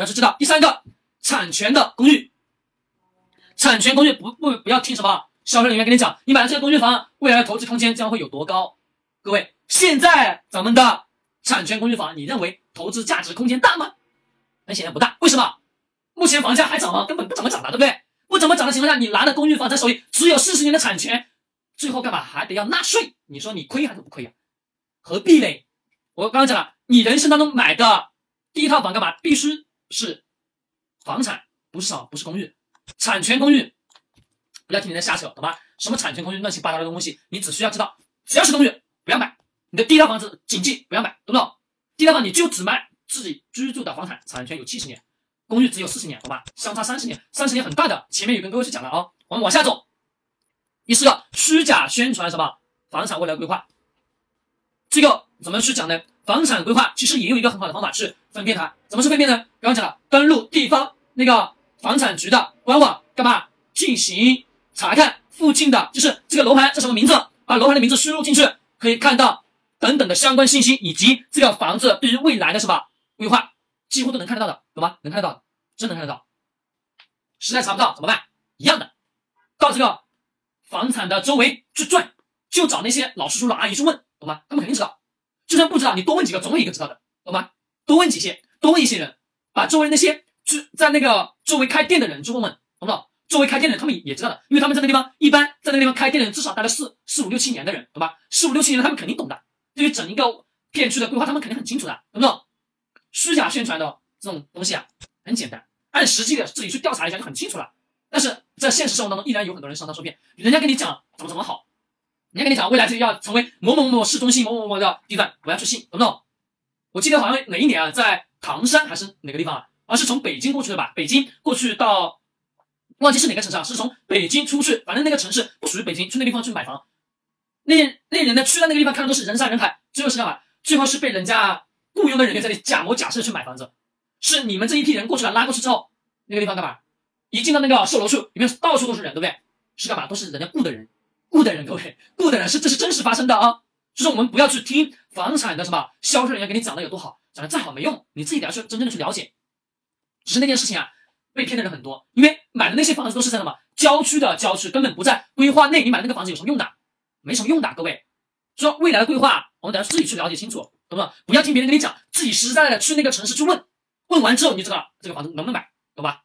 要是知道。第三个，产权的公寓，产权公寓不不不要听什么销售人员跟你讲，你买了这个公寓房，未来的投资空间将会有多高？各位，现在咱们的产权公寓房，你认为投资价值空间大吗？很显然不大。为什么？目前房价还涨吗？根本不怎么涨的，对不对？不怎么涨的情况下，你拿的公寓房在手里只有四十年的产权，最后干嘛还得要纳税？你说你亏还是不亏呀？何必嘞？我刚刚讲了，你人生当中买的第一套房干嘛？必须是房产，不是什不是公寓，产权公寓。不要听人家瞎扯，懂吧？什么产权公寓乱七八糟的东西，你只需要知道，只要是公寓不要买。你的第一套房子谨记不要买，懂不懂？第一套房你就只买自己居住的房产，产权有七十年。公寓只有四十年，好吧，相差三十年，三十年很大的。前面有跟各位去讲了啊，我们往下走。第四个，虚假宣传什么房产未来规划，这个怎么去讲呢？房产规划其实也有一个很好的方法去分辨它。怎么是分辨呢？刚刚讲了，登录地方那个房产局的官网，干嘛进行查看附近的，就是这个楼盘叫什么名字，把楼盘的名字输入进去，可以看到等等的相关信息，以及这个房子对于未来的是吧规划。几乎都能看得到的，懂吗？能看得到的，真能看得到。实在查不到怎么办？一样的，到这个房产的周围去转，就找那些老叔叔老阿姨去问，懂吗？他们肯定知道。就算不知道，你多问几个，总有一个知道的，懂吗？多问几些，多问一些人，把周围那些去在那个周围开店的人去问问，懂不懂？周围开店的人他们也知道的，因为他们在那地方一般在那个地方开店的人至少待了四四五六七年的人，懂吧？四五六七年他们肯定懂的。对于整一个片区的规划，他们肯定很清楚的，懂不懂？虚假宣传的这种东西啊，很简单，按实际的自己去调查一下就很清楚了。但是在现实生活当中，依然有很多人上当受骗。人家跟你讲怎么怎么好，人家跟你讲未来就要成为某某某市中心某某某的地段，我要去信，懂不懂？我记得好像哪一年啊，在唐山还是哪个地方啊？而是从北京过去的吧？北京过去到忘记是哪个城市啊？是从北京出去，反正那个城市不属于北京，去那地方去买房。那那人呢，去到那个地方看的都是人山人海，最后是干嘛？最后是被人家。雇佣的人员在那里假模假式去买房子，是你们这一批人过去了，拉过去之后，那个地方干嘛？一进到那个售楼处，里面到处都是人，对不对？是干嘛？都是人家雇的人，雇的人，各位，雇的人是这是真实发生的啊！就是我们不要去听房产的什么销售人员给你讲的有多好，讲的再好没用，你自己得要去真正的去了解。只是那件事情啊，被骗的人很多，因为买的那些房子都是在什么郊区的郊区，根本不在规划内，你买那个房子有什么用的？没什么用的，各位。说未来的规划，我们得要自己去了解清楚。懂不懂？不要听别人跟你讲，自己实实在在的去那个城市去问，问完之后你就知道这个房子能不能买，懂吧？